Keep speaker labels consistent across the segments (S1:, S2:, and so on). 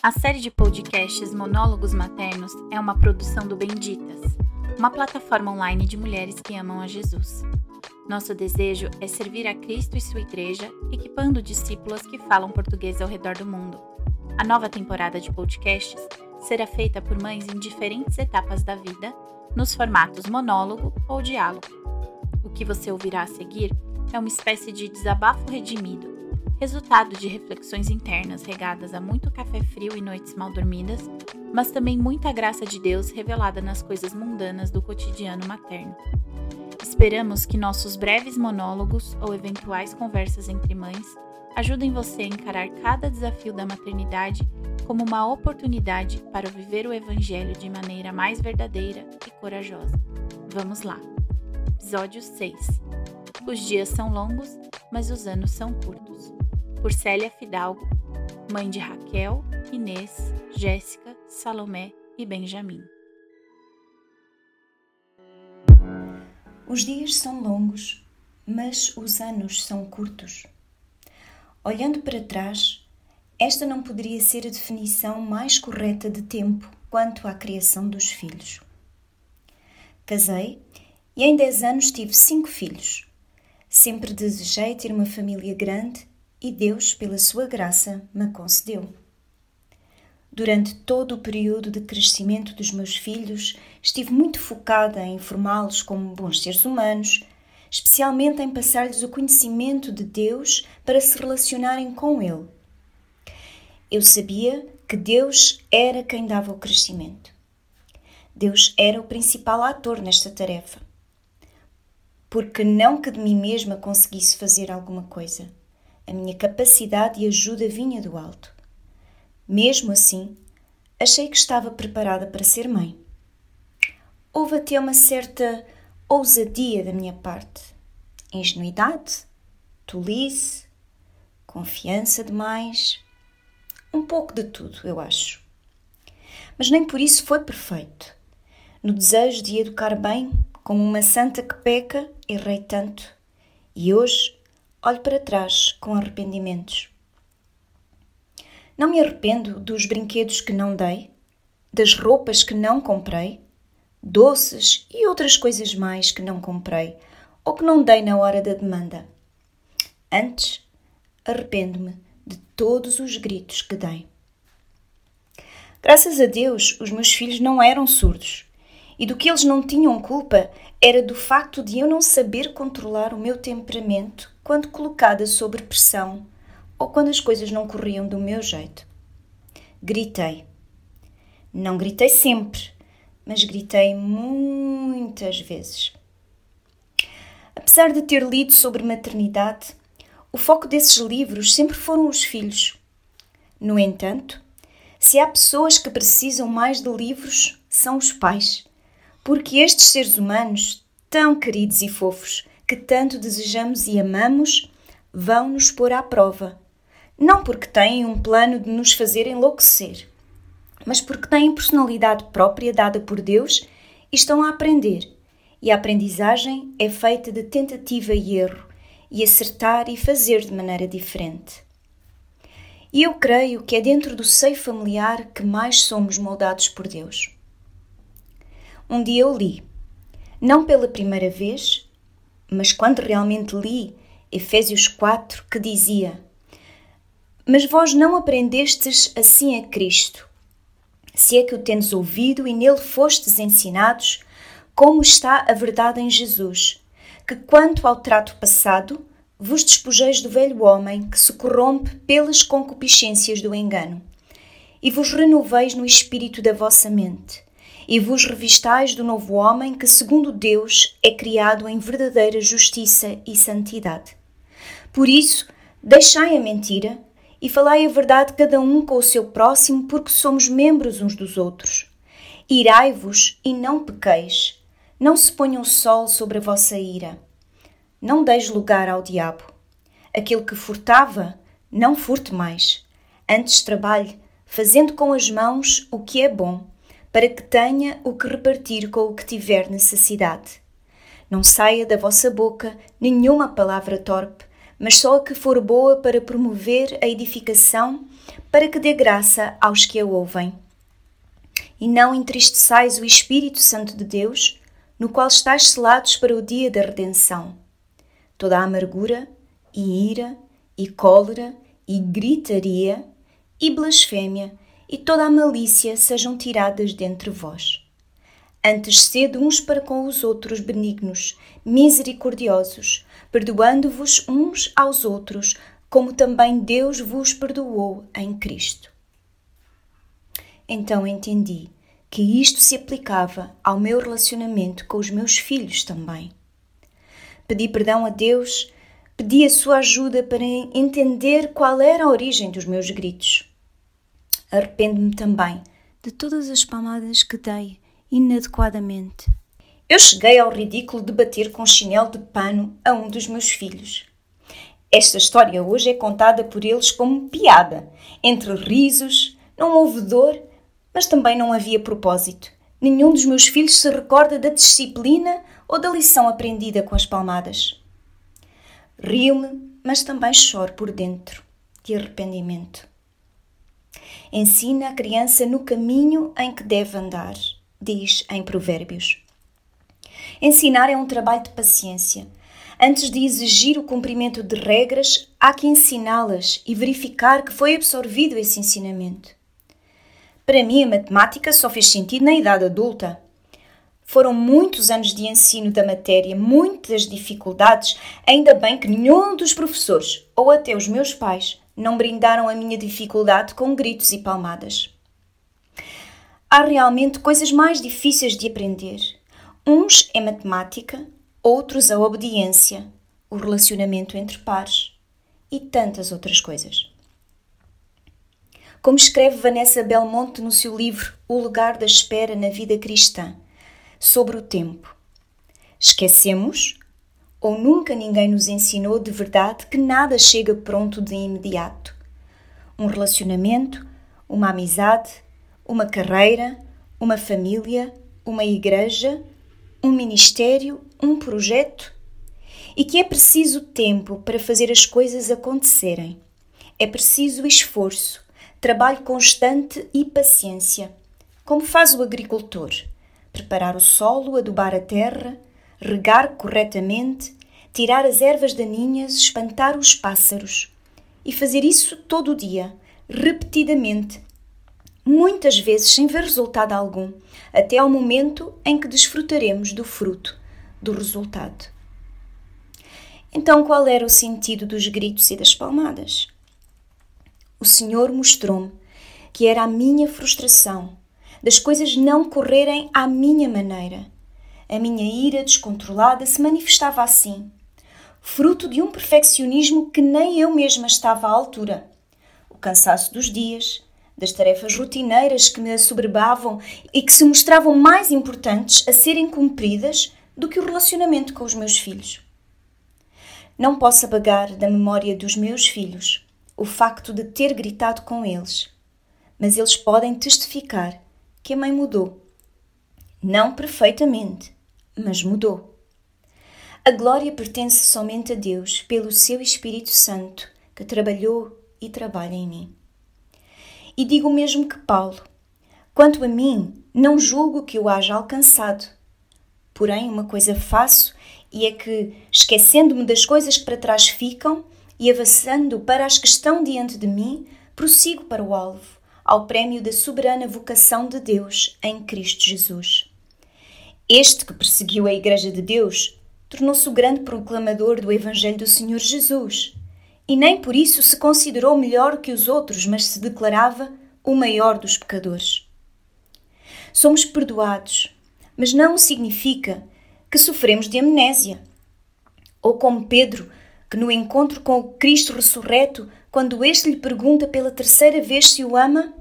S1: A série de podcasts Monólogos Maternos é uma produção do Benditas, uma plataforma online de mulheres que amam a Jesus. Nosso desejo é servir a Cristo e sua igreja, equipando discípulas que falam português ao redor do mundo. A nova temporada de podcasts será feita por mães em diferentes etapas da vida, nos formatos monólogo ou diálogo. O que você ouvirá a seguir é uma espécie de desabafo redimido resultado de reflexões internas regadas a muito café frio e noites mal dormidas, mas também muita graça de Deus revelada nas coisas mundanas do cotidiano materno. Esperamos que nossos breves monólogos ou eventuais conversas entre mães ajudem você a encarar cada desafio da maternidade como uma oportunidade para viver o Evangelho de maneira mais verdadeira e corajosa. Vamos lá! Episódio 6 Os dias são longos, mas os anos são curtos por Célia Fidalgo, mãe de Raquel, Inês, Jéssica, Salomé e Benjamin.
S2: Os dias são longos, mas os anos são curtos. Olhando para trás, esta não poderia ser a definição mais correta de tempo quanto à criação dos filhos. Casei e em 10 anos tive cinco filhos. Sempre desejei ter uma família grande e Deus, pela sua graça, me concedeu. Durante todo o período de crescimento dos meus filhos, estive muito focada em formá-los como bons seres humanos, especialmente em passar-lhes o conhecimento de Deus para se relacionarem com Ele. Eu sabia que Deus era quem dava o crescimento. Deus era o principal ator nesta tarefa. Porque não que de mim mesma conseguisse fazer alguma coisa a minha capacidade e ajuda vinha do alto. Mesmo assim, achei que estava preparada para ser mãe. Houve até uma certa ousadia da minha parte. Ingenuidade, tolice, confiança demais. Um pouco de tudo, eu acho. Mas nem por isso foi perfeito. No desejo de educar bem, como uma santa que peca, errei tanto. E hoje olho para trás com arrependimentos. Não me arrependo dos brinquedos que não dei, das roupas que não comprei, doces e outras coisas mais que não comprei ou que não dei na hora da demanda. Antes, arrependo-me de todos os gritos que dei. Graças a Deus, os meus filhos não eram surdos e do que eles não tinham culpa era do facto de eu não saber controlar o meu temperamento quando colocada sob pressão ou quando as coisas não corriam do meu jeito. Gritei. Não gritei sempre, mas gritei muitas vezes. Apesar de ter lido sobre maternidade, o foco desses livros sempre foram os filhos. No entanto, se há pessoas que precisam mais de livros, são os pais porque estes seres humanos, tão queridos e fofos, que tanto desejamos e amamos, vão nos pôr à prova. Não porque têm um plano de nos fazer enlouquecer, mas porque têm personalidade própria dada por Deus e estão a aprender. E a aprendizagem é feita de tentativa e erro, e acertar e fazer de maneira diferente. E eu creio que é dentro do seio familiar que mais somos moldados por Deus. Um dia eu li, não pela primeira vez, mas quando realmente li Efésios 4, que dizia: Mas vós não aprendestes assim a Cristo, se é que o tendes ouvido e nele fostes ensinados, como está a verdade em Jesus, que quanto ao trato passado, vos despojeis do velho homem que se corrompe pelas concupiscências do engano, e vos renoveis no espírito da vossa mente e vos revistais do novo homem que, segundo Deus, é criado em verdadeira justiça e santidade. Por isso, deixai a mentira e falai a verdade cada um com o seu próximo, porque somos membros uns dos outros. Irai-vos e não pequeis. Não se ponha o sol sobre a vossa ira. Não deis lugar ao diabo. Aquele que furtava, não furte mais. Antes trabalhe, fazendo com as mãos o que é bom para que tenha o que repartir com o que tiver necessidade. Não saia da vossa boca nenhuma palavra torpe, mas só a que for boa para promover a edificação, para que dê graça aos que a ouvem. E não entristeçais o Espírito Santo de Deus, no qual estáis selados para o dia da redenção. Toda a amargura, e ira, e cólera, e gritaria, e blasfémia, e toda a malícia sejam tiradas dentre vós. Antes sede uns para com os outros benignos, misericordiosos, perdoando-vos uns aos outros, como também Deus vos perdoou em Cristo. Então entendi que isto se aplicava ao meu relacionamento com os meus filhos também. Pedi perdão a Deus, pedi a sua ajuda para entender qual era a origem dos meus gritos. Arrependo-me também de todas as palmadas que dei inadequadamente. Eu cheguei ao ridículo de bater com chinelo de pano a um dos meus filhos. Esta história hoje é contada por eles como piada, entre risos, não houve dor, mas também não havia propósito. Nenhum dos meus filhos se recorda da disciplina ou da lição aprendida com as palmadas. Rio-me, mas também choro por dentro, de arrependimento. Ensina a criança no caminho em que deve andar diz em Provérbios. Ensinar é um trabalho de paciência. Antes de exigir o cumprimento de regras, há que ensiná-las e verificar que foi absorvido esse ensinamento. Para mim, a matemática só fez sentido na idade adulta. Foram muitos anos de ensino da matéria, muitas dificuldades, ainda bem que nenhum dos professores, ou até os meus pais, não brindaram a minha dificuldade com gritos e palmadas. Há realmente coisas mais difíceis de aprender. Uns é matemática, outros a obediência, o relacionamento entre pares e tantas outras coisas. Como escreve Vanessa Belmonte no seu livro O Lugar da Espera na Vida Cristã, sobre o tempo. Esquecemos ou nunca ninguém nos ensinou de verdade que nada chega pronto de imediato. Um relacionamento, uma amizade, uma carreira, uma família, uma igreja, um ministério, um projeto e que é preciso tempo para fazer as coisas acontecerem. É preciso esforço, trabalho constante e paciência, como faz o agricultor. Preparar o solo, adubar a terra, regar corretamente, tirar as ervas daninhas, espantar os pássaros. E fazer isso todo o dia, repetidamente, muitas vezes sem ver resultado algum, até ao momento em que desfrutaremos do fruto, do resultado. Então, qual era o sentido dos gritos e das palmadas? O Senhor mostrou-me que era a minha frustração, das coisas não correrem à minha maneira. A minha ira descontrolada se manifestava assim, fruto de um perfeccionismo que nem eu mesma estava à altura. O cansaço dos dias, das tarefas rotineiras que me assoberbavam e que se mostravam mais importantes a serem cumpridas do que o relacionamento com os meus filhos. Não posso apagar da memória dos meus filhos o facto de ter gritado com eles, mas eles podem testificar que a mãe mudou. Não perfeitamente, mas mudou. A glória pertence somente a Deus pelo seu Espírito Santo que trabalhou e trabalha em mim. E digo mesmo que Paulo: Quanto a mim, não julgo que o haja alcançado. Porém, uma coisa faço, e é que, esquecendo-me das coisas que para trás ficam e avançando para as que estão diante de mim, prossigo para o alvo, ao prémio da soberana vocação de Deus em Cristo Jesus. Este que perseguiu a Igreja de Deus tornou-se o grande proclamador do Evangelho do Senhor Jesus e nem por isso se considerou melhor que os outros, mas se declarava o maior dos pecadores. Somos perdoados, mas não significa que sofremos de amnésia. Ou como Pedro, que no encontro com o Cristo ressurreto, quando este lhe pergunta pela terceira vez se o ama,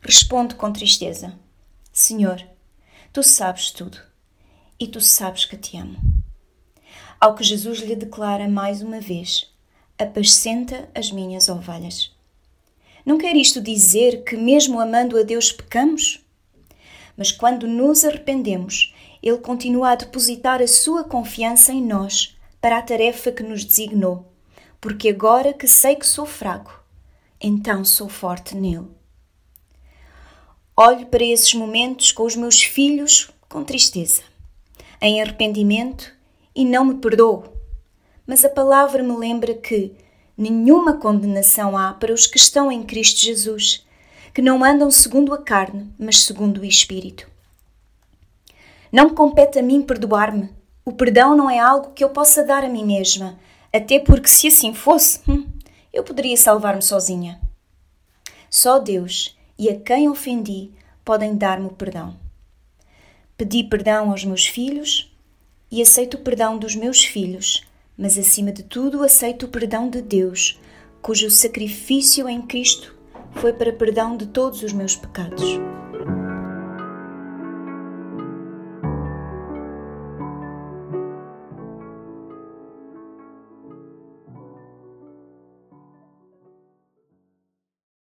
S2: responde com tristeza: Senhor, tu sabes tudo e tu sabes que te amo. Ao que Jesus lhe declara mais uma vez: apascenta as minhas ovelhas. Não quer isto dizer que, mesmo amando a Deus, pecamos? Mas quando nos arrependemos, Ele continua a depositar a sua confiança em nós para a tarefa que nos designou, porque agora que sei que sou fraco, então sou forte nele. Olho para esses momentos com os meus filhos com tristeza, em arrependimento e não me perdoo. Mas a palavra me lembra que nenhuma condenação há para os que estão em Cristo Jesus, que não andam segundo a carne, mas segundo o Espírito. Não compete a mim perdoar-me. O perdão não é algo que eu possa dar a mim mesma, até porque se assim fosse, hum, eu poderia salvar-me sozinha. Só Deus e a quem ofendi podem dar-me o perdão. Pedi perdão aos meus filhos e aceito o perdão dos meus filhos, mas acima de tudo aceito o perdão de Deus, cujo sacrifício em Cristo foi para perdão de todos os meus pecados.